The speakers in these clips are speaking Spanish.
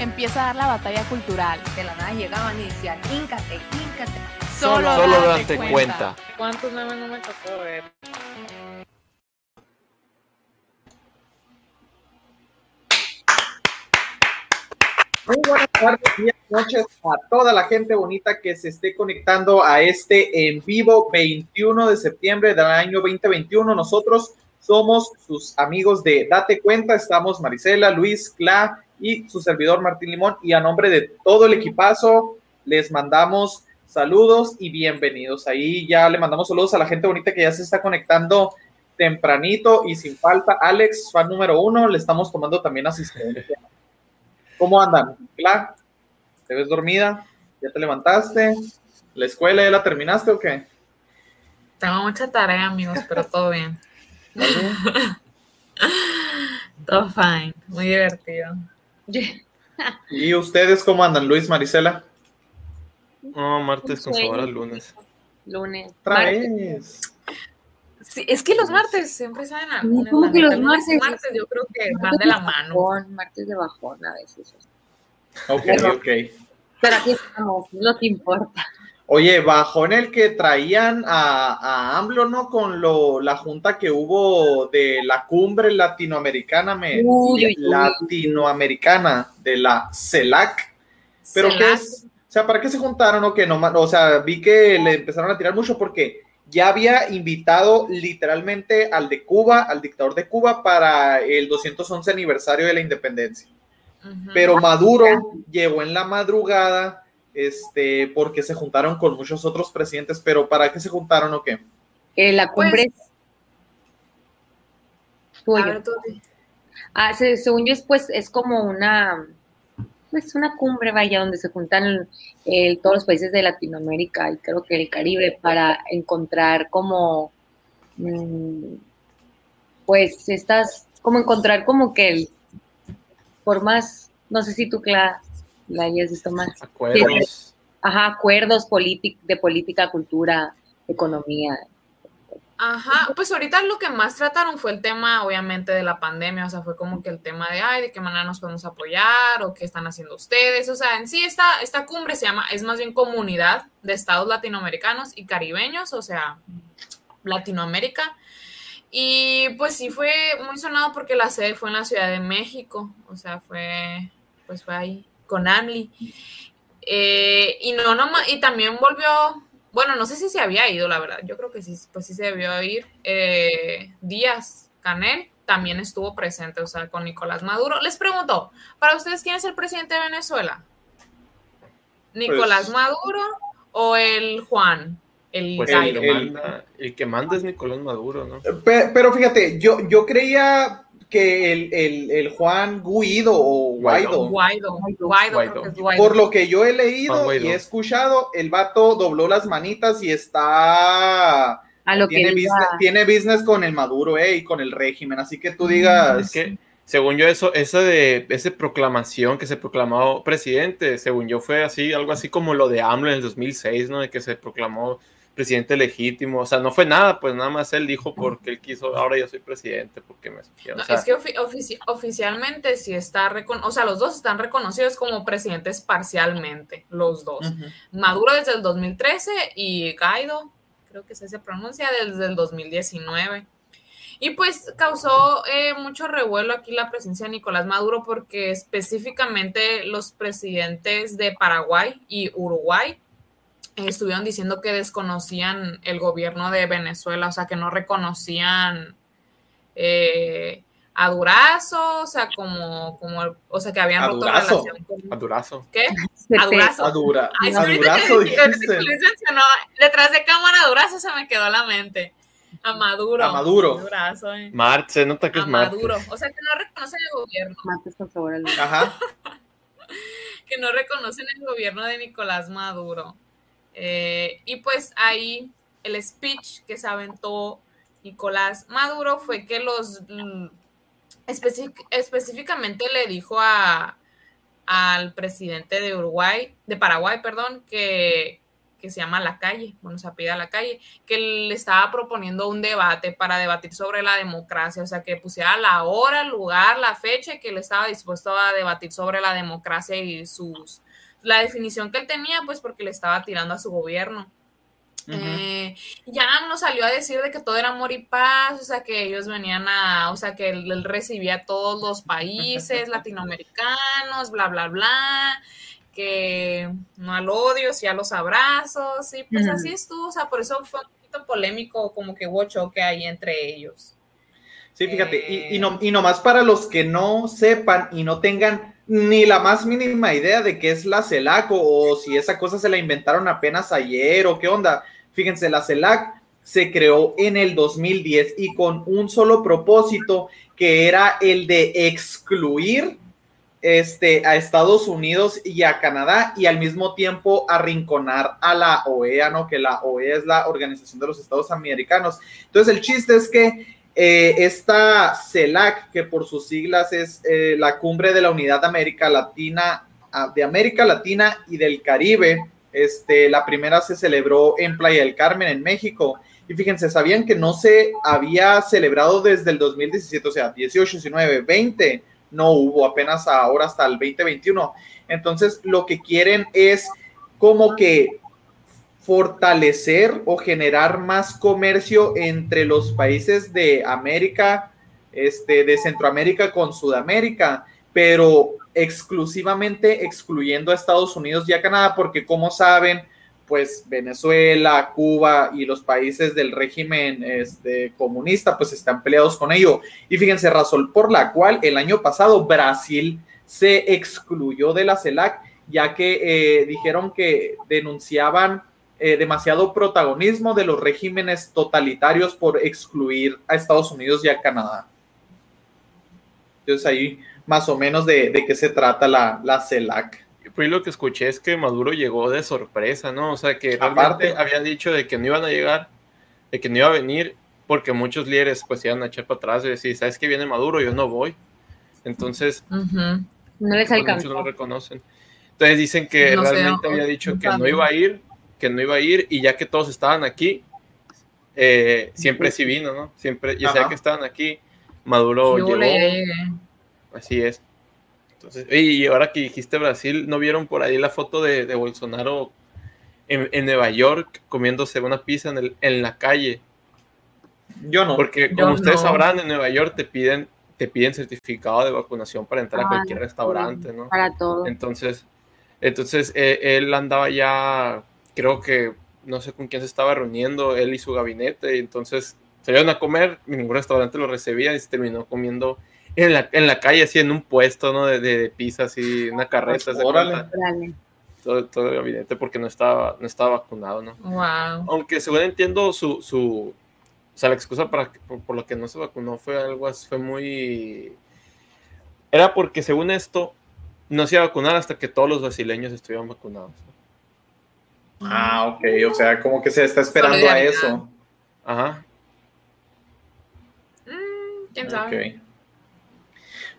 Empieza a dar la batalla cultural. De la nada llegaban y decían, híncate, híncate. Solo, Solo date date cuenta. cuenta. ¿Cuántos memes no me tocó ver? Muy buenas tardes, días, noches a toda la gente bonita que se esté conectando a este en vivo 21 de septiembre del año 2021. Nosotros somos sus amigos de Date Cuenta. Estamos Marisela, Luis, Cla y su servidor Martín Limón. Y a nombre de todo el equipazo, les mandamos saludos y bienvenidos. Ahí ya le mandamos saludos a la gente bonita que ya se está conectando tempranito y sin falta. Alex, fan número uno, le estamos tomando también asistencia. ¿Cómo andan? ¿Cla? ¿Te ves dormida? ¿Ya te levantaste? ¿La escuela ya la terminaste o qué? Tengo mucha tarea, amigos, pero todo bien. todo fine, muy divertido. ¿Y ustedes cómo andan, Luis, Marisela? No, martes con sabor al lunes. lunes. Vez. Sí, es que los martes siempre salen a No, ¿cómo que los martes? martes yo creo que van de la mano. Bajón, martes de bajón a veces. Ok, ok. Pero aquí estamos, es lo que importa. Oye, bajó en el que traían a, a AMLO, ¿no? Con lo, la junta que hubo de la cumbre latinoamericana, me, Uy, uy, uy. latinoamericana, de la CELAC. Pero qué CELAC. es, o sea, ¿para qué se juntaron o qué? No, o sea, vi que le empezaron a tirar mucho porque ya había invitado literalmente al de Cuba, al dictador de Cuba, para el 211 aniversario de la independencia. Pero Maduro llegó en la madrugada, este, porque se juntaron con muchos otros presidentes, pero ¿para qué se juntaron o qué? Eh, la cumbre Pues- tuyo. A ver. Ah, se- según yo, es, pues, es como una, pues, una cumbre, vaya, donde se juntan eh, todos los países de Latinoamérica y creo que el Caribe para encontrar como, mm, pues, estas, como encontrar como que el- formas, no sé si tú la, la hayas visto más. Acuerdos. Ajá, acuerdos polític- de política, cultura, economía. Ajá, pues ahorita lo que más trataron fue el tema, obviamente, de la pandemia, o sea, fue como que el tema de, ay, de qué manera nos podemos apoyar o qué están haciendo ustedes, o sea, en sí esta, esta cumbre se llama, es más bien comunidad de estados latinoamericanos y caribeños, o sea, Latinoamérica. Y pues sí fue muy sonado porque la sede fue en la Ciudad de México, o sea, fue, pues fue ahí con AMLI. Eh, y no, no, y también volvió, bueno, no sé si se había ido, la verdad, yo creo que sí, pues sí se debió ir. Eh, Díaz Canel también estuvo presente, o sea, con Nicolás Maduro. Les pregunto, para ustedes, ¿quién es el presidente de Venezuela? ¿Nicolás Pues- Maduro o el Juan? El Pues el que, el- manda, el que manda es Nicolás Maduro, ¿no? Pe- Pero, fíjate, yo, yo creía que el, el- el Juan Guido o Guaido, Guaido, Guaido, creo Guaido. que es Guaido. por lo que yo he leído y he escuchado, el vato dobló las manitas y está... A lo que Tiene business, tiene business con el Maduro eh, y con el régimen, así que tú digas... Es que, según yo, eso, esa de esa proclamación que se proclamó presidente, según yo, fue así, algo así como lo de AMLO en el 2006, ¿no? De que se proclamó presidente legítimo. O sea, no fue nada, pues nada más él dijo porque él quiso, ahora yo soy presidente, porque me escogieron. No, O sea, es que ofi- ofici- oficialmente sí está reconocido, o sea, los dos están reconocidos como presidentes parcialmente, los dos. Maduro desde el 2013 y Guaido, creo que así se pronuncia, desde el 2019. Y pues causó eh, mucho revuelo aquí la presencia de Nicolás Maduro porque específicamente los presidentes de Paraguay y Uruguay estuvieron diciendo que desconocían el gobierno de Venezuela, o sea, que no reconocían eh, a Durazo, o sea, como, como, o sea, que habían ¿A roto Durazo? relación con... a Durazo. ¿Qué? A Durazo. A, Dura, Ay, a Durazo, que- que mencionó, detrás de cámara Durazo se me quedó la mente. A Maduro. A Maduro. Durazo, eh. Se nota que A es. Maduro. O sea, que no reconoce el gobierno. Al- Ajá. que no reconocen el gobierno de Nicolás Maduro. Eh, y pues ahí el speech que se aventó Nicolás Maduro fue que los mm, específicamente le dijo a al presidente de Uruguay, de Paraguay, perdón, que, que se llama La Calle, bueno, se apida La Calle, que le estaba proponiendo un debate para debatir sobre la democracia, o sea, que pusiera la hora, el lugar, la fecha, que él estaba dispuesto a debatir sobre la democracia y sus la definición que él tenía, pues porque le estaba tirando a su gobierno. Eh, ya nos salió a decir de que todo era amor y paz, o sea, que ellos venían a, o sea, que él, él recibía a todos los países latinoamericanos, bla, bla, bla, que no al odio, sí a los abrazos, y pues Ujú. así estuvo, o sea, por eso fue un poquito polémico, como que hubo choque ahí entre ellos. Sí, fíjate, y, y, no, y nomás para los que no sepan y no tengan ni la más mínima idea de qué es la CELAC o, si esa cosa se la inventaron apenas ayer o qué onda. Fíjense, la CELAC se creó en el 2010 y con un solo propósito que era el de excluir este, a Estados Unidos y a Canadá y al mismo tiempo arrinconar a la OEA, ¿no? Que la OEA es la Organización de los Estados Americanos. Entonces el chiste es que eh, esta CELAC, que por sus siglas es eh, la Cumbre de la Unidad de América Latina, ah, de América Latina y del Caribe, este, la primera se celebró en Playa del Carmen, en México. Y fíjense, sabían que no se había celebrado desde el 2017, o sea, 18, 19, 20, no hubo apenas ahora hasta el 2021. Entonces, lo que quieren es como que fortalecer o generar más comercio entre los países de América, este, de Centroamérica con Sudamérica, pero exclusivamente excluyendo a Estados Unidos y a Canadá, porque como saben, pues Venezuela, Cuba y los países del régimen este, comunista, pues están peleados con ello. Y fíjense, razón por la cual el año pasado Brasil se excluyó de la CELAC, ya que eh, dijeron que denunciaban eh, demasiado protagonismo de los regímenes totalitarios por excluir a Estados Unidos y a Canadá. Entonces ahí más o menos de, de qué se trata la, la CELAC. Pues lo que escuché es que Maduro llegó de sorpresa, ¿no? O sea, que Aparte. había dicho de que no iban a llegar, de que no iba a venir, porque muchos líderes pues iban a echar para atrás y decir, ¿sabes que viene Maduro? Yo no voy. Entonces. No les pues, muchos no alcanzó. lo reconocen. Entonces dicen que No sé, realmente no, había dicho que no iba a ir, que no iba a ir, y ya que todos estaban aquí, eh, siempre sí vino, ¿no? Siempre, ya sea que estaban aquí, Maduro Sí, llegó. Así es. Entonces, y ahora que dijiste Brasil, ¿no vieron por ahí la foto de, de Bolsonaro en, en Nueva York comiéndose una pizza en, el- en la calle? Yo no. Porque Yo como ustedes no. sabrán, en Nueva York te piden, te piden certificado de vacunación para entrar a Ah, cualquier restaurante, ¿no? Para todo. Entonces, entonces eh, él andaba ya, creo que no sé con quién se estaba reuniendo, él y su gabinete, y entonces salieron a comer, y ningún restaurante lo recibía y se terminó comiendo en la, en la calle, así en un puesto, ¿no? De, de, de pizza, así, una carreta. Órale. todo, todo el gabinete porque no estaba, no estaba vacunado, ¿no? Wow. Aunque según entiendo, su, su, o sea, la excusa para, por, por lo que no se vacunó fue algo, así- fue muy... Era porque según esto, no se iba a vacunar hasta que todos los brasileños estuvieran vacunados. Ah, ok, o sea, como que se está esperando a eso. Ajá. Mm, ¿Quién sabe? Ok.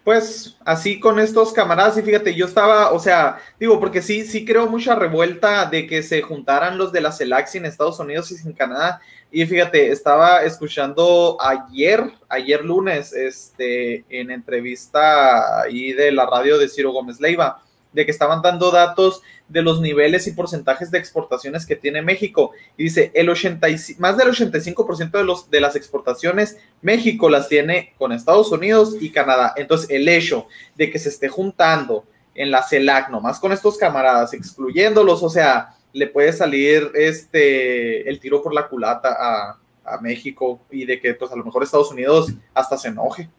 Pues así con estos camaradas, y fíjate, yo estaba, o sea, digo, porque sí, sí creo mucha revuelta de que se juntaran los de la CELAC en Estados Unidos y sin Canadá. Y fíjate, estaba escuchando ayer, ayer lunes, este, en entrevista ahí de la radio de Ciro Gómez Leiva, de que estaban dando datos de los niveles y porcentajes de exportaciones que tiene México. Y dice, el 85, más del 85% de, los, de las exportaciones México las tiene con Estados Unidos y Canadá. Entonces, el hecho de que se esté juntando en la CELAC nomás con estos camaradas, excluyéndolos, o sea, le puede salir este el tiro por la culata a, a México y de que pues a lo mejor Estados Unidos hasta se enoje.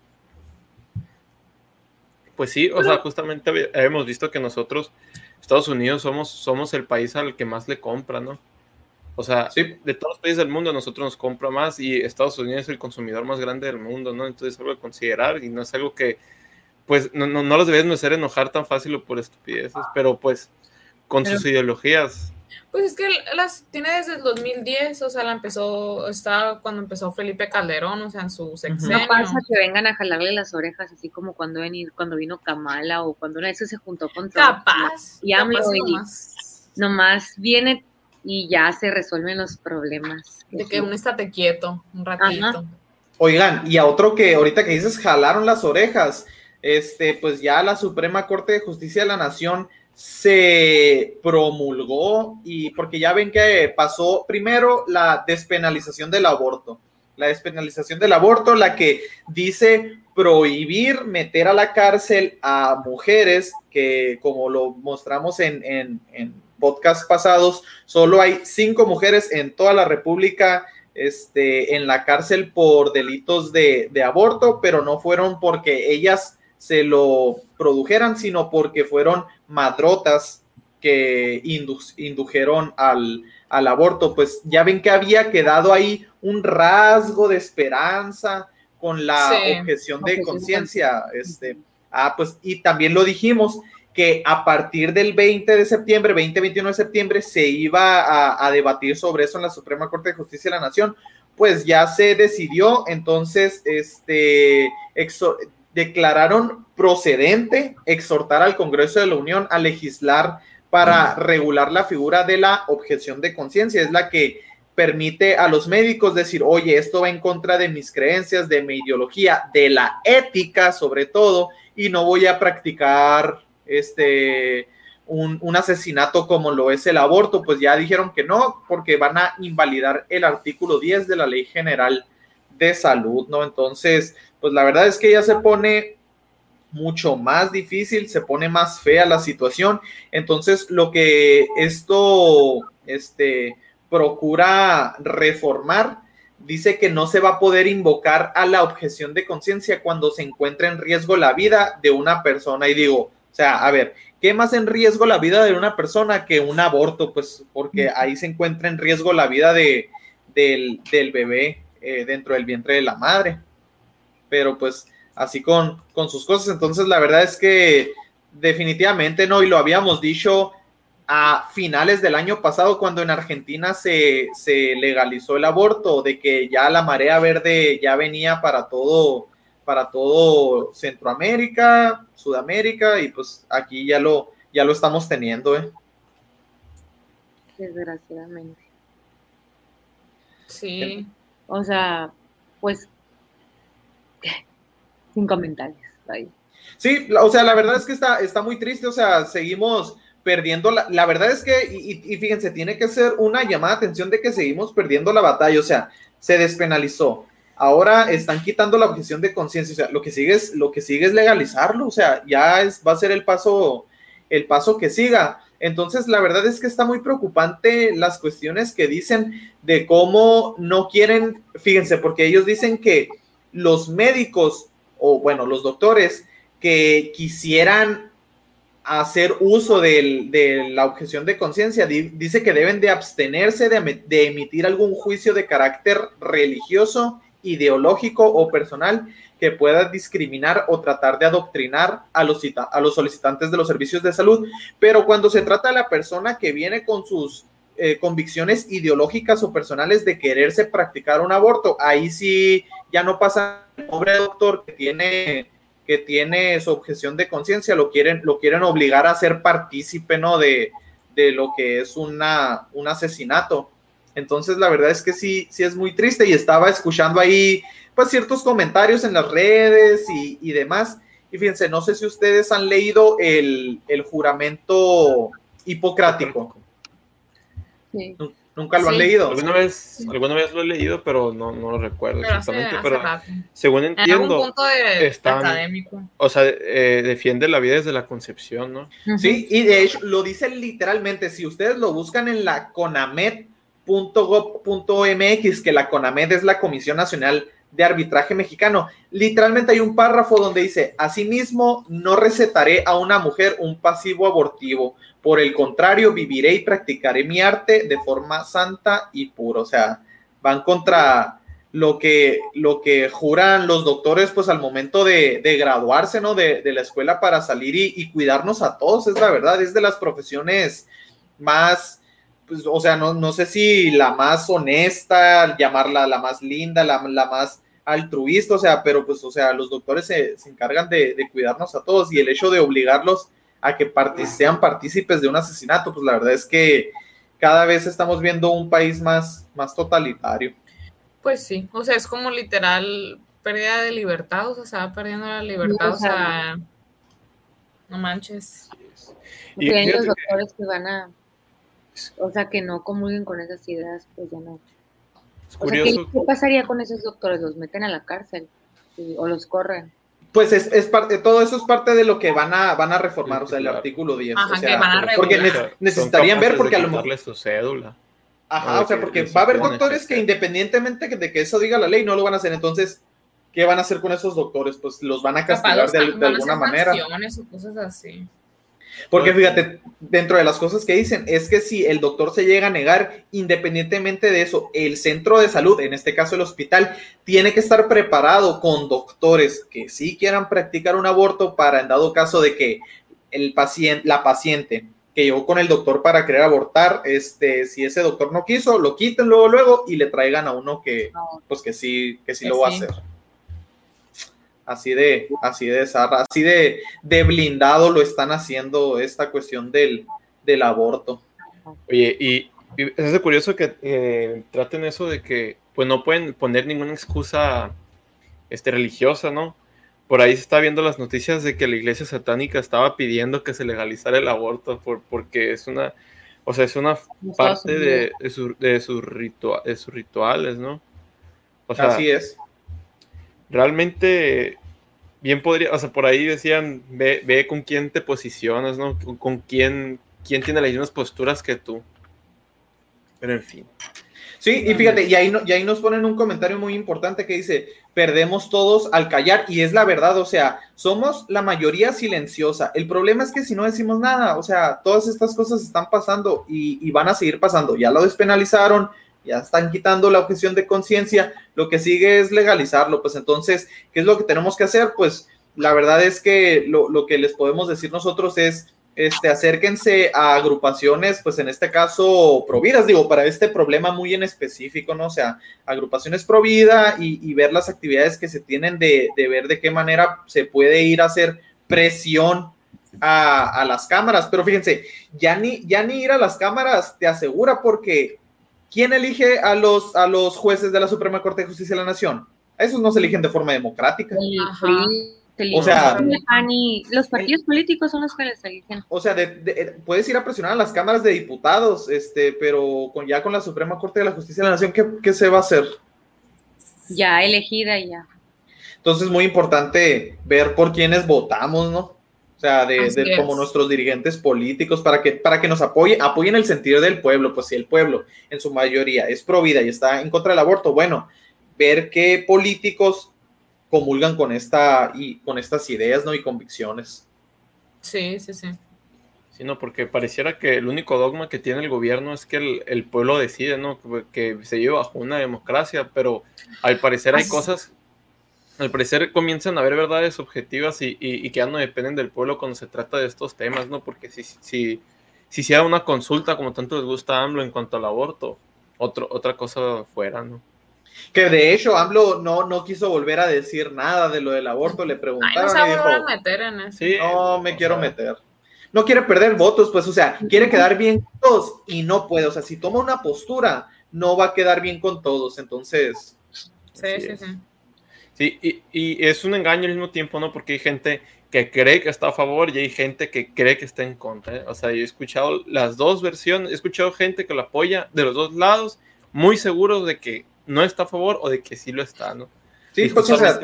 Pues sí, o sea, justamente hemos visto que nosotros, Estados Unidos, somos, somos el país al que más le compra, ¿no? O sea, Sí. de todos los países del mundo, nosotros nos compra más y Estados Unidos es el consumidor más grande del mundo, ¿no? Entonces es algo a considerar y no es algo que pues no, no, no los debes hacer enojar tan fácil o por estupideces, pero pues con sus ideologías. Pues es que las tiene desde el 2010, o sea, la empezó, está cuando empezó Felipe Calderón, o sea, en su sexenio. No pasa que vengan a jalarle las orejas, así como cuando, venir, cuando vino Kamala o cuando una vez se juntó con Trump. Capaz. Y AMLO capaz y nomás nomás viene y ya se resuelven los problemas. de que uno estate quieto un ratito. Ajá. Oigan, y a otro que ahorita que dices jalaron las orejas, este, pues ya la Suprema Corte de Justicia de la Nación se promulgó y porque ya ven que pasó primero la despenalización del aborto, la despenalización del aborto, la que dice prohibir meter a la cárcel a mujeres que, como lo mostramos en, en, podcast pasados, solo hay cinco mujeres en toda la República este, en la cárcel por delitos de, de aborto, pero no fueron porque ellas se lo produjeran, sino porque fueron madrotas que indu indujeron al, al, aborto. Pues ya ven que había quedado ahí un rasgo de esperanza con la Sí. objeción de conciencia. Este, ah, pues, y también lo dijimos que a partir del 20 de septiembre, 20-21 de septiembre, se iba a, a debatir sobre eso en la Suprema Corte de Justicia de la Nación. Pues ya se decidió, entonces, este, exo- declararon procedente exhortar al Congreso de la Unión a legislar para regular la figura de la objeción de conciencia. Es la que permite a los médicos decir, oye, esto va en contra de mis creencias, de mi ideología, de la ética sobre todo, y no voy a practicar este un, un asesinato como lo es el aborto. Pues ya dijeron que no, porque van a invalidar el artículo 10 de la Ley General de Salud, ¿no? Entonces, pues la verdad es que ya se pone mucho más difícil, se pone más fea la situación. Entonces, lo que esto este, procura reformar, dice que no se va a poder invocar a la objeción de conciencia cuando se encuentre en riesgo la vida de una persona. Y digo, o sea, a ver, ¿qué más en riesgo la vida de una persona que un aborto? Pues porque ahí se encuentra en riesgo la vida de, del, del bebé eh, dentro del vientre de la madre. Pero pues así con, con sus cosas. Entonces, la verdad es que definitivamente no, y lo habíamos dicho a finales del año pasado, cuando en Argentina se, se legalizó el aborto, de que ya la marea verde ya venía para todo, para todo Centroamérica, Sudamérica, y pues aquí ya lo, ya lo estamos teniendo, ¿eh? Desgraciadamente. Sí. O sea, pues, sin comentarios. Ahí. Sí, o sea, la verdad es que está, está muy triste, o sea, seguimos perdiendo la, la verdad es que, y- y fíjense, tiene que ser una llamada de atención de que seguimos perdiendo la batalla, o sea, se despenalizó, ahora están quitando la objeción de conciencia, o sea, lo que sigue es, lo que sigue es legalizarlo, o sea, ya es, va a ser el paso, el paso que siga. Entonces, la verdad es que está muy preocupante las cuestiones que dicen de cómo no quieren, fíjense, porque ellos dicen que los médicos, o bueno, los doctores, que quisieran hacer uso de la objeción de conciencia, di- dice que deben de abstenerse de emitir algún juicio de carácter religioso, ideológico o personal que pueda discriminar o tratar de adoctrinar a los, a los solicitantes de los servicios de salud. Pero cuando se trata de la persona que viene con sus eh, convicciones ideológicas o personales de quererse practicar un aborto, ahí sí ya no pasa el pobre doctor que tiene que tiene su objeción de conciencia, lo quieren, lo quieren obligar a ser partícipe, ¿no? De, de lo que es una, un asesinato. Entonces, la verdad es que sí, sí es muy triste y estaba escuchando ahí, pues, ciertos comentarios en las redes y, y demás. Y fíjense, no sé si ustedes han leído el, el juramento hipocrático. Sí. Nunca lo han leído. Alguna vez, alguna vez lo he leído, pero no, no lo recuerdo Pero exactamente. hace Pero según En algún entiendo, punto de, están- académico. o sea, eh, defiende la vida desde la concepción, ¿no? Sí, y de hecho lo dice literalmente, si ustedes lo buscan en la conamed.gov.mx, que la CONAMED es la Comisión Nacional de Arbitraje Mexicano, literalmente hay un párrafo donde dice, asimismo, no recetaré a una mujer un pasivo abortivo, por el contrario, viviré y practicaré mi arte de forma santa y pura, o sea, van contra lo que, lo que juran los doctores, pues al momento de, de graduarse, ¿no? De, de, la escuela para salir y, cuidarnos a todos, es la verdad, es de las profesiones más, pues, o sea, no, no sé si la más honesta, llamarla la más linda, la, la más altruista, o sea, pero pues, o sea, los doctores se, se encargan de, de, cuidarnos a todos y el hecho de obligarlos a que part sean partícipes de un asesinato, pues la verdad es que cada vez estamos viendo un país más, más totalitario. Pues sí, o sea, es como literal pérdida de libertad, o sea, se va perdiendo la libertad, no, o sea, no manches. Y hay los doctores que van a, o sea, que no comulguen con esas ideas, pues ya no. Es curioso. O sea, ¿qué, ¿qué, pasaría con esos doctores? ¿Los meten a la cárcel ¿sí? o los corren? Pues es, es, parte, todo eso es parte de lo que van a, van a reformar, sí, o sea, el artículo 10. Ajá, o sea, que van a porque ne necesitarían ver, porque a lo mejor. su cédula. Ajá, o sea, porque va a haber doctores que independientemente de que eso diga la ley, no lo van a hacer. Entonces, ¿qué van a hacer con esos doctores? Pues los van a castigar de, de alguna manera. O cosas así. Porque fíjate, dentro de las cosas que dicen es que si el doctor se llega a negar, independientemente de eso, el centro de salud, en este caso el hospital, tiene que estar preparado con doctores que sí quieran practicar un aborto para en dado caso de que el paciente, la paciente que llegó con el doctor para querer abortar, este, si ese doctor no quiso, lo quiten luego, luego y le traigan a uno que, pues que sí, que sí que lo va sí. a hacer. Así de, así de zarra, así de, de, blindado lo están haciendo esta cuestión del, del aborto. Oye, y, y es curioso que eh, traten eso de que pues no pueden poner ninguna excusa este, religiosa, ¿no? Por ahí se está viendo las noticias de que la iglesia satánica estaba pidiendo que se legalizara el aborto por, porque es una, o sea, es una parte de, de, su, de, su ritua, de sus rituales, ¿no? O sea, Así es. Realmente, bien podría, o sea, por ahí decían, ve, ve con quién te posicionas, ¿no? Con, con quién, quién tiene las mismas posturas que tú. Pero en fin. Sí, y fíjate, y ahí, no, y ahí nos ponen un comentario muy importante que dice, perdemos todos al callar, y es la verdad, o sea, somos la mayoría silenciosa. El problema es que si no decimos nada, o sea, todas estas cosas están pasando y, y van a seguir pasando. Ya lo despenalizaron, ya están quitando la objeción de conciencia, lo que sigue es legalizarlo, pues entonces, ¿qué es lo que tenemos que hacer? Pues la verdad es que lo, lo que les podemos decir nosotros es este, acérquense a agrupaciones, pues en este caso providas, digo, para este problema muy en específico, ¿no? O sea, agrupaciones pro vida y, y ver las actividades que se tienen de, de, ver de qué manera se puede ir a hacer presión a, a, las cámaras. Pero fíjense, ya ni, ya ni ir a las cámaras te asegura porque ¿quién elige a los, a los jueces de la Suprema Corte de Justicia de la Nación? A esos no se eligen de forma democrática. Ajá. O sea, los partidos políticos son los que les eligen. O sea, de, de, puedes ir a presionar a las cámaras de diputados, este, pero con, ya con la Suprema Corte de la Justicia de la Nación, ¿qué, qué se va a hacer? Ya elegida ya. Entonces es muy importante ver por quiénes votamos, ¿no? O sea, de, de como nuestros dirigentes políticos, para que, para que nos apoyen, apoyen el sentido del pueblo. Pues si el pueblo en su mayoría es pro vida y está en contra del aborto, bueno, ver qué políticos comulgan con esta y con estas ideas, ¿no? Y convicciones. Sí, sí, sí. Sí, no, porque pareciera que el único dogma que tiene el gobierno es que el, el pueblo decide, ¿no? Que, que, se lleva bajo una democracia, pero al parecer hay cosas, al parecer comienzan a haber verdades objetivas y, y, y, que ya no dependen del pueblo cuando se trata de estos temas, ¿no? Porque si, si, si se da una consulta, como tanto les gusta a AMLO en cuanto al aborto, otro, otra cosa fuera, ¿no? Que de hecho AMLO no, no quiso volver a decir nada de lo del aborto, le preguntaron. Ay, no se y dijo, a meter en eso. Sí, no me quiero sea. meter. No quiere perder votos, pues, o sea, quiere quedar bien con todos y no puede. O sea, si toma una postura, no va a quedar bien con todos. Entonces. Sí, sí, sí. Sí, y, y, es un engaño al mismo tiempo, ¿no? Porque hay gente que cree que está a favor y hay gente que cree que está en contra. ¿eh? O sea, yo he escuchado las dos versiones, he escuchado gente que lo apoya de los dos lados, muy seguros de que no está a favor o de que sí lo está, ¿no? Sí, pues, o sea,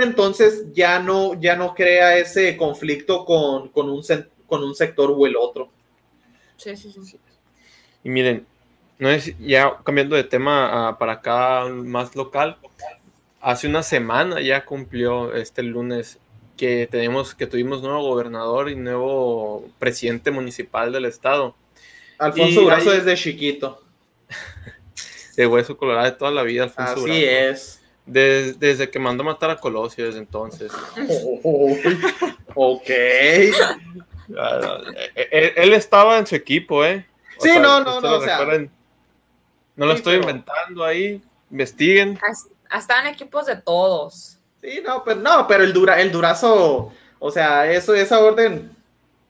entonces ya no, ya no crea ese conflicto con, con, un, con un sector o el otro. Sí, sí, sí. Y miren, no es, ya cambiando de tema uh, para acá más local, hace una semana ya cumplió este lunes que tenemos, que tuvimos nuevo gobernador y nuevo presidente municipal del estado. Alfonso Durazo hay... desde chiquito. de hueso colorado de toda la vida, Alfonso Así Durazo. es. Des- desde que mandó matar a Colosio, desde entonces. Oh, ok. Ah, eh, Él, él estaba en su equipo, ¿eh? Sí, no, no, no, o sea. No lo sí, estoy pero- inventando ahí. Investiguen. Hasta en equipos de todos. Sí, no, pero no, pero el dura, el durazo, o sea, eso, esa orden,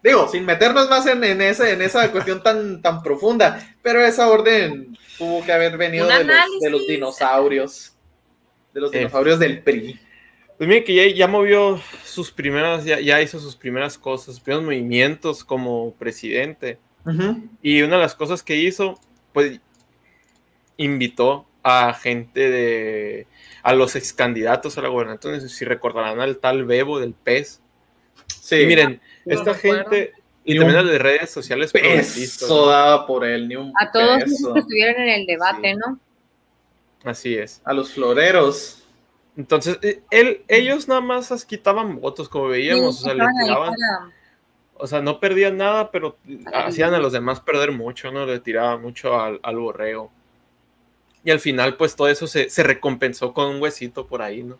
digo, sin meternos más en, en ese, en esa cuestión tan, tan profunda, pero esa orden tuvo que haber venido de los, de los dinosaurios, de los Eh. dinosaurios del PRI. Pues mire que ya, ya movió sus primeras, ya, ya hizo sus primeras cosas, sus primeros movimientos como presidente. Y una de las cosas que hizo, pues invitó a gente de, a los ex candidatos a la gobernación, no sé si recordarán al tal Bebo del PES. Sí, Y miren, No esta gente, y también las redes sociales progresistas, peso daba por él, ni un A todos peso. esos que estuvieron en el debate, Sí. ¿no? Así es. A los floreros. Entonces, eh, él, ellos nada más quitaban votos, como veíamos, Sí, o sea, le tiraban, o sea, no perdían nada, pero hacían a los demás perder mucho, ¿no? Le tiraban mucho al, al borrego. Y al final, pues todo eso se, se recompensó con un huesito por ahí, ¿no?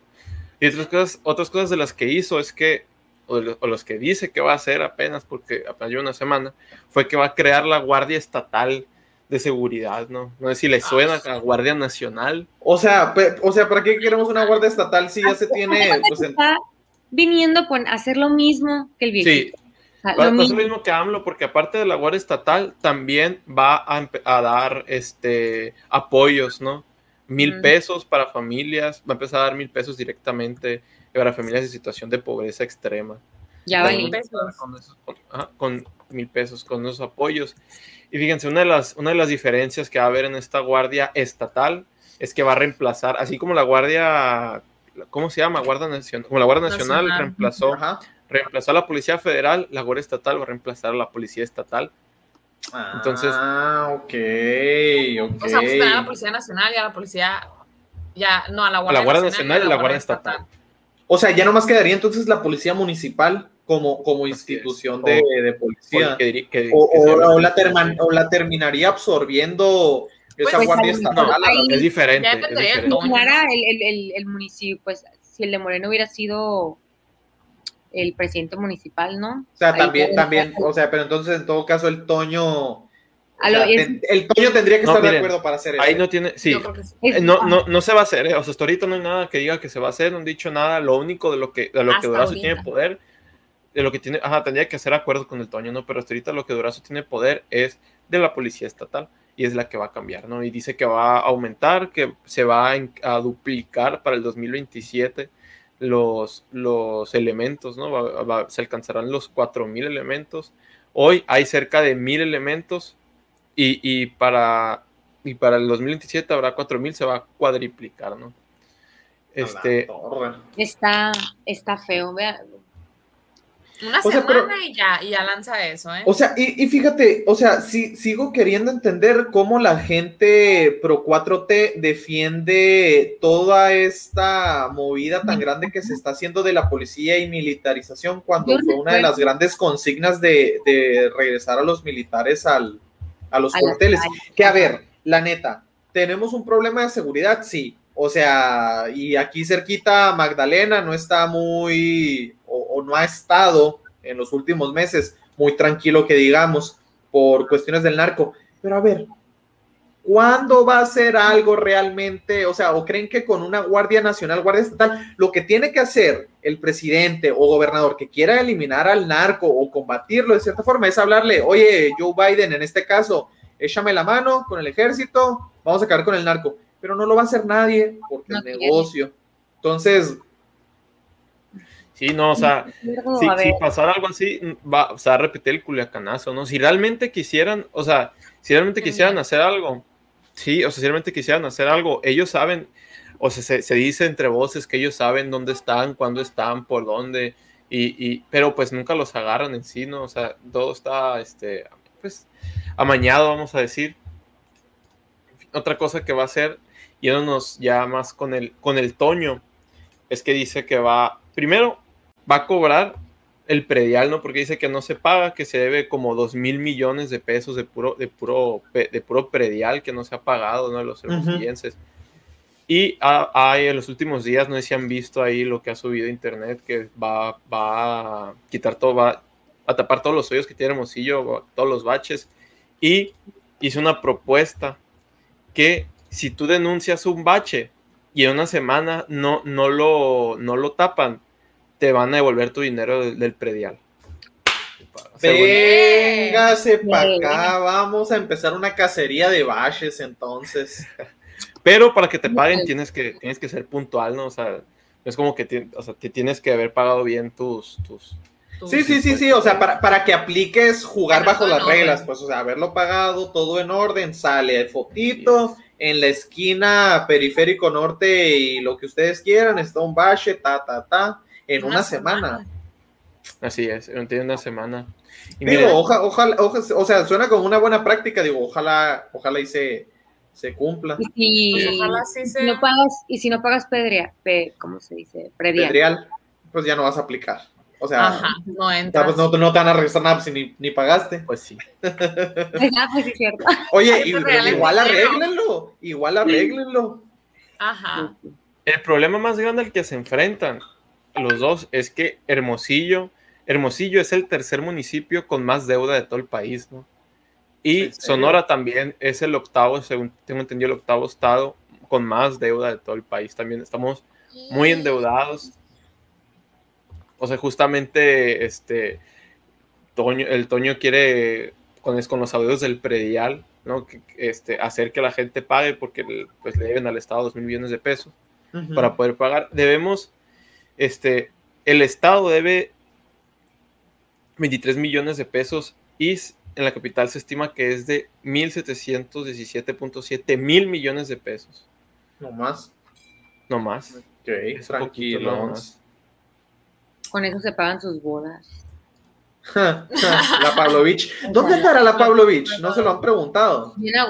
Y otras cosas, otras cosas de las que hizo es que, o, lo- o los que dice que va a hacer apenas, porque apenas lleva una semana, fue que va a crear la Guardia Estatal de Seguridad, ¿no? No sé si le suena a Guardia Nacional. O sea, pe- o sea, ¿para qué queremos una guardia estatal si ya se tiene, pues, en- Está viniendo a hacer lo mismo que el Sí, viejito. O Va lo a mismo. que AMLO, porque aparte de la Guardia Estatal, también va a, a dar este apoyos, ¿no? Mil Mm. pesos para familias, va a empezar a dar mil pesos directamente para familias en situación de pobreza extrema. Ya Con- valí. pesos. Con, esos- con- ajá, con mil pesos, con esos apoyos. Y fíjense, una de, las, una de las diferencias que va a haber en esta Guardia Estatal es que va a reemplazar, así como la Guardia, ¿cómo se llama? Guardia Nacional, como la Guardia Nacional, Nacional. reemplazó Ajá. Reemplazó a la Policía Federal, la Guardia Estatal va a reemplazar a la Policía Estatal. Entonces- Ah, ok, ok. O sea, pues tener a la Policía Nacional y a la Policía. Ya, no, a la Guardia, Guardia Nacional y a la Guardia Estatal. O sea, ya nomás quedaría entonces la policía municipal como, como institución de, O- de O, policía. que diri- que- O, que o- sea la o la policía. terman- o la terminaría absorbiendo esa Pues, guardia ahí- estatal. No, a la- es diferente. Ya es diferente. el, el, el municipio, pues si el de Moreno hubiera sido el presidente municipal, ¿no? O sea, Ahí también, también, o sea, pero entonces en todo caso el Toño, o sea, es- el Toño tendría que No, estar de acuerdo para hacer eso. Ahí no tiene, sí, no, no, no se va a hacer, eh, o sea, hasta ahorita no hay nada que diga que se va a hacer, no han dicho nada, lo único de lo que, de lo que Durazo ahorita. tiene poder, de lo que tiene, ajá, tendría que hacer acuerdo con el Toño, ¿no? Pero hasta ahorita lo que Durazo tiene poder es de la policía estatal y es la que va a cambiar, ¿no? Y dice que va a aumentar, que se va a duplicar para el 2027 los, los elementos, ¿no? Va- va- se alcanzarán los 4.000 elementos. Hoy hay cerca de 1.000 elementos y, y para, y para el 2027 habrá 4.000, se va a cuadriplicar, ¿no? Este. Está, está feo, vea. Una O sea, semana pero- y ya, y ya lanza eso, ¿eh? O sea, y, y fíjate, o sea, sí, sigo queriendo entender cómo la gente pro 4T defiende toda esta movida tan grande que se está haciendo de la policía y militarización cuando fue una de las grandes consignas de, de regresar a los militares al, a los A cuarteles. Que a ver, la neta, ¿tenemos un problema de seguridad? Sí. O sea, y aquí cerquita Magdalena no está muy, no ha estado en los últimos meses muy tranquilo que digamos por cuestiones del narco. Pero a ver, ¿cuándo va a ser algo realmente? O sea, ¿o creen que con una Guardia Nacional, Guardia Estatal, lo que tiene que hacer el presidente o gobernador que quiera eliminar al narco o combatirlo de cierta forma es hablarle, oye, Joe Biden, en este caso, échame la mano con el ejército, vamos a acabar con el narco, pero no lo va a hacer nadie porque No quiere. negocio. Entonces, sí, no, o sea, si, si pasara algo así, va, o sea, a repetir el culiacanazo, ¿no? Si realmente quisieran, o sea, si realmente quisieran hacer algo, sí, o sea, si realmente quisieran hacer algo, ellos saben, o sea, se, se dice entre voces que ellos saben dónde están, cuándo están, por dónde, y, y, pero pues nunca los agarran en sí, ¿no? O sea, todo está, este, pues, amañado, vamos a decir. Otra cosa que va a hacer, yéndonos ya más con el, con el Toño, es que dice que va, primero, va a cobrar el predial, ¿no? Porque dice que no se paga, que se debe como dos mil millones de pesos de puro, de puro, de puro predial que no se ha pagado, ¿no? De los hermosillenses. Y ha- hay en los últimos días, no sé si han visto ahí lo que ha subido internet, que va, va a quitar todo, va a tapar todos los hoyos que tiene Hermosillo, todos los baches. Y hizo una propuesta que si tú denuncias un bache y en una semana no, no, lo, no lo tapan, te van a devolver tu dinero del, del predial. Véngase para acá, vamos a empezar una cacería de baches entonces. Pero para que te paguen tienes que, tienes que ser puntual, ¿no? O sea, es como que ti- o sea, te tienes que haber pagado bien tus... tus Sí, sí, sí, sí, o sea, para, para que apliques jugar bajo las reglas, pues, o sea, haberlo pagado, todo en orden, sale el fotito, en la esquina periférico norte y lo que ustedes quieran, está un bache, ta, ta, ta, en una, semana. Así es, tiene una semana. Y Digo, mira, oja- ojalá, oja- o sea, suena como una buena práctica, digo, ojalá, ojalá y se, se cumpla. Y Pues si, ojalá sí y si sea. no pagas, y si no pagas pedrea, pe- ¿cómo se dice? Predial. Pedreal, pues ya no vas a aplicar. O sea, Ajá, no ya, entras. pues no, no te van a regresar nada pues, si ni, ni pagaste. pues sí. Ah, pues sí, es cierto. Oye, Ay, y- pues, real igual arréglenlo, igual arréglenlo. Ajá. El problema más grande al que se enfrentan los dos es que Hermosillo, Hermosillo es el tercer municipio con más deuda de todo el país, ¿no? Y. Sonora también es el octavo, según tengo entendido, el octavo estado con más deuda de todo el país. También estamos muy endeudados. O sea, justamente este Toño, el Toño quiere con, es- con los adeudos del predial, ¿no? Que- que, este, hacer que la gente pague porque pues, le deben al Estado dos mil millones de pesos para poder pagar. Debemos, este, el Estado debe 23 millones de pesos y en la capital se estima que es de 1.717.7 mil millones de pesos, No más. no más. Ok, Es poquito más. Con eso se pagan sus bodas. la Pavlovich. ¿Dónde andará la Pavlovich? No se lo han preguntado. En la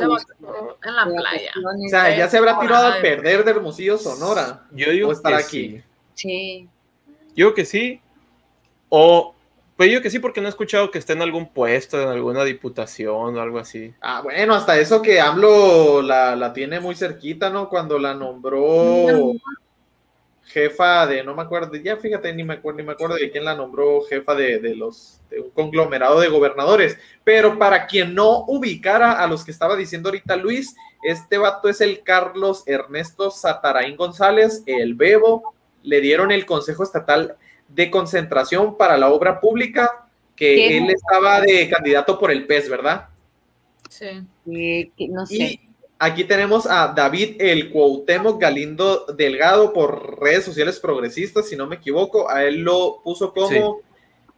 playa. O sea, ya se habrá tirado a perder de Hermosillo, Sonora. Yo digo O estar que aquí. sí. Sí. Yo que sí. O, pues yo que sí porque no he escuchado que esté en algún puesto, en alguna diputación o algo así. Ah, bueno, hasta eso que AMLO la, la tiene muy cerquita, ¿no? Cuando la nombró jefa de, no me acuerdo, ya fíjate, ni me acuerdo, ni me acuerdo de quién la nombró jefa de, de los, de un conglomerado de gobernadores. Pero para quien no ubicara a los que estaba diciendo ahorita Luis, este vato es el Carlos Ernesto Sataraín González, el Bebo, le dieron el Consejo Estatal de Concentración para la Obra Pública, que ¿Qué? él estaba de candidato por el PES, ¿verdad? Sí. Eh, no sé. Y aquí tenemos a David el Cuauhtémoc Galindo Delgado por redes sociales progresistas, si no me equivoco. A él lo puso como, Sí.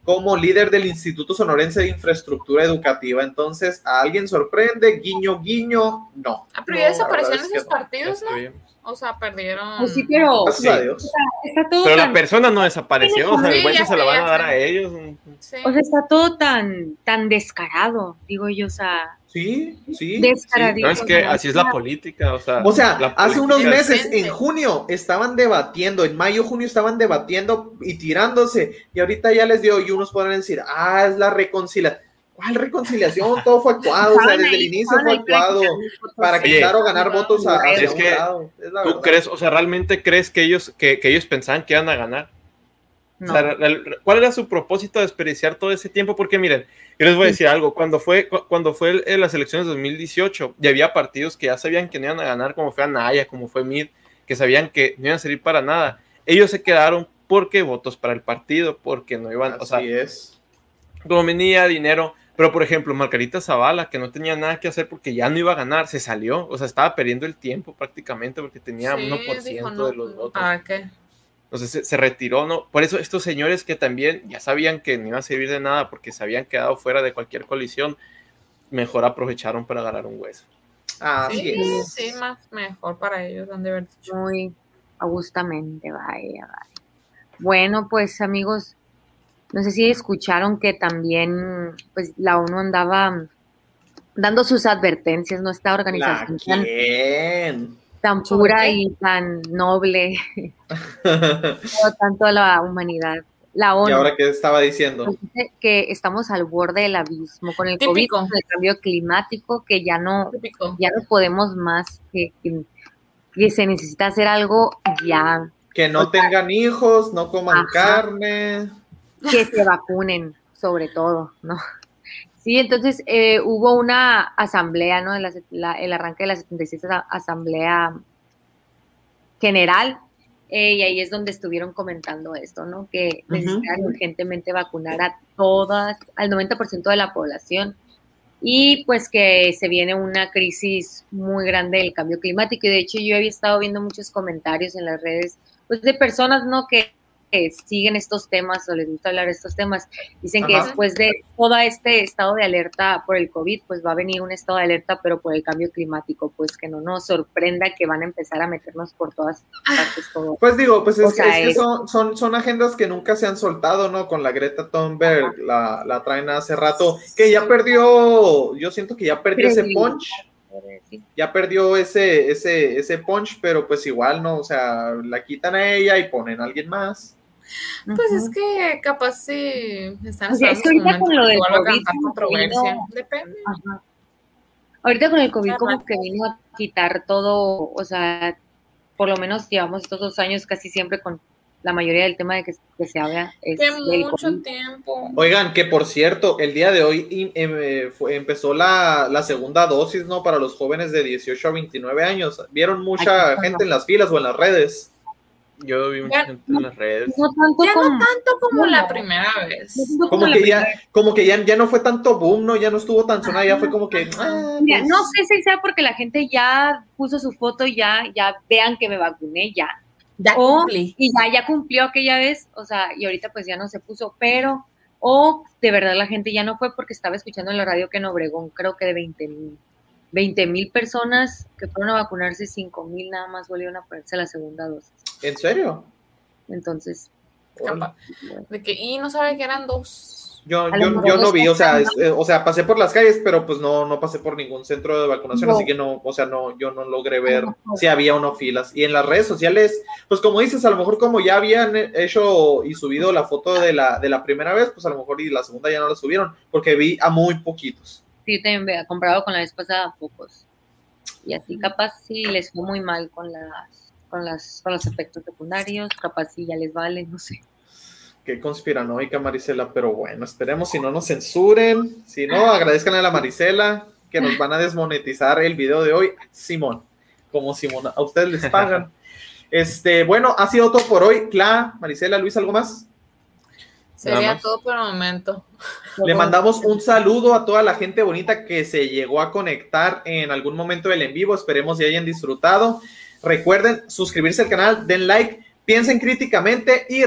como líder del Instituto Sonorense de Infraestructura Educativa. Entonces, ¿a alguien sorprende? Guiño, guiño, no. Ah, pero No, ya la desaparecieron verdad es que esos no. partidos, Ya ¿no? O sea, perdieron. Pues sí, pero Gracias a Sí. Dios. está todo Pero la tan, persona no desapareció, o sea, Sí, el güey se la van a dar a ellos. Sí. o sea, está todo tan, tan descarado, digo yo, o sea, Sí, sí. descaradito. No es que así es la política, o sea. O sea, la hace unos meses, en junio, estaban debatiendo, en mayo, junio estaban debatiendo y tirándose, y ahorita ya les dio, y unos podrán decir, ah, es la reconciliación. ¿Cuál reconciliación? Todo fue actuado, o sea, desde el inicio fue actuado para quitar o ganar votos a, es que lado. Es la ¿Tú verdad. crees, o sea, realmente crees que ellos, que, que ellos pensaban que iban a ganar? No. O sea, la- la- ¿Cuál era su propósito de desperdiciar todo ese tiempo? Porque miren, yo les voy a decir algo, cuando fue, cu- cuando fue en las elecciones de 2018, ya había partidos que ya sabían que no iban a ganar, como fue Anaya, como fue Mid, que sabían que no iban a servir para nada. Ellos se quedaron porque votos para el partido, porque no iban, o sea, Así es. como venía dinero. Pero, por ejemplo, Margarita Zavala, que no tenía nada que hacer porque ya no iba a ganar, se salió. O sea, estaba perdiendo el tiempo prácticamente porque tenía Sí, 1% dijo, no, de los votos. ¿Para qué? Entonces se, se retiró, ¿no? Por eso estos señores que también ya sabían que no iba a servir de nada porque se habían quedado fuera de cualquier coalición, mejor aprovecharon para agarrar un hueso. Así Sí, es. sí, más mejor para ellos, han de haber dicho. Muy agustamente, vaya, vaya. Bueno, pues amigos, no sé si escucharon que también pues la ONU andaba dando sus advertencias, ¿no? Esta ¿La organización tan, tan ¿Sobre pura y tan noble, por tanto a la humanidad, La ¿Y ONU ahora qué estaba diciendo? dice que estamos al borde del abismo con el COVID, con el cambio climático, que ya no, Típico. ya no podemos más, que, que, que se necesita hacer algo ya, Que no tengan hijos, no coman Ajá. carne. Que se vacunen, sobre todo, ¿no? Sí, entonces eh, hubo una asamblea, ¿no? En la, el arranque de la 76 a- Asamblea General, eh, y ahí es donde estuvieron comentando esto, ¿no? Que necesitan urgentemente vacunar a todas, al 90% de la población, y pues que se viene una crisis muy grande del cambio climático, y de hecho yo había estado viendo muchos comentarios en las redes, pues de personas, ¿no? Que que siguen estos temas o les gusta hablar de estos temas, dicen que después de todo este estado de alerta por el COVID, pues va a venir un estado de alerta, pero por el cambio climático, pues que no nos sorprenda que van a empezar a meternos por todas partes todo. Pues digo, pues es, O sea, es que son, son, son agendas que nunca se han soltado, ¿no? Con la Greta Thunberg, la, la traen hace rato, que ya perdió, yo siento que ya perdió ese punch, ya perdió ese, ese, ese punch, pero pues igual, ¿no? O sea, la quitan a ella y ponen a alguien más. Pues es que capaz sí están O sea, es que ahorita con lo del COVID, controversia. Depende. Ajá. Ahorita con el COVID Ajá. como que vino a quitar todo, o sea, por lo menos llevamos estos dos años casi siempre con la mayoría del tema de que, que se habla es Que mucho COVID. tiempo. Oigan, que por cierto, el día de hoy em, eh, fue- empezó la, la segunda dosis, ¿no? Para los jóvenes de 18 a 29 años. ¿Vieron mucha gente en las filas o en las redes? Yo vi mucha gente en las redes. No tanto Ya no como, tanto como no. la primera vez. no Como la que ya, como que ya, ya no fue tanto boom, ¿no? Ya no estuvo tan sonada, ya fue como que. ah, Mira, pues, no sé si sea porque la gente ya puso su foto, ya, ya vean que me vacuné, ya. Ya O- cumplí. Y ya, ya cumplió aquella vez, o sea, y ahorita pues ya no se puso, pero, o de verdad la gente ya no fue porque estaba escuchando en la radio que en Obregón creo que de 20 mil, 20 mil personas que fueron a vacunarse, 5 mil nada más volvieron a ponerse la segunda dosis. ¿En serio? Entonces, Capaz. De que, y no sabe que eran dos. Yo, A yo, yo no vi, o sea, es- eh, o sea, pasé por las calles, pero pues no, no pasé por ningún centro de vacunación, No. así que no, o sea, no, yo no logré ver si había o no filas. Y en las redes sociales, pues como dices, a lo mejor como ya habían hecho y subido la foto de la, de la primera vez, pues a lo mejor y la segunda ya no la subieron, porque vi a muy poquitos. sí, también había comprado con la vez pasada pocos. Y así capaz sí les fue muy mal con las, con las, con los efectos secundarios, capaz sí ya les vale, no sé. Qué conspiranoica, Marisela, pero bueno, esperemos si no nos censuren. Si no, agradezcan a la Marisela que nos van a desmonetizar el video de hoy. Simón, como Simón, a ustedes les pagan. Este, bueno, ha sido todo por hoy. Cla, Marisela, Luis, ¿algo más? Sería más. todo por el momento. Le mandamos un saludo a toda la gente bonita que se llegó a conectar en algún momento del en vivo. Esperemos y hayan disfrutado. Recuerden suscribirse al canal, den like, piensen críticamente y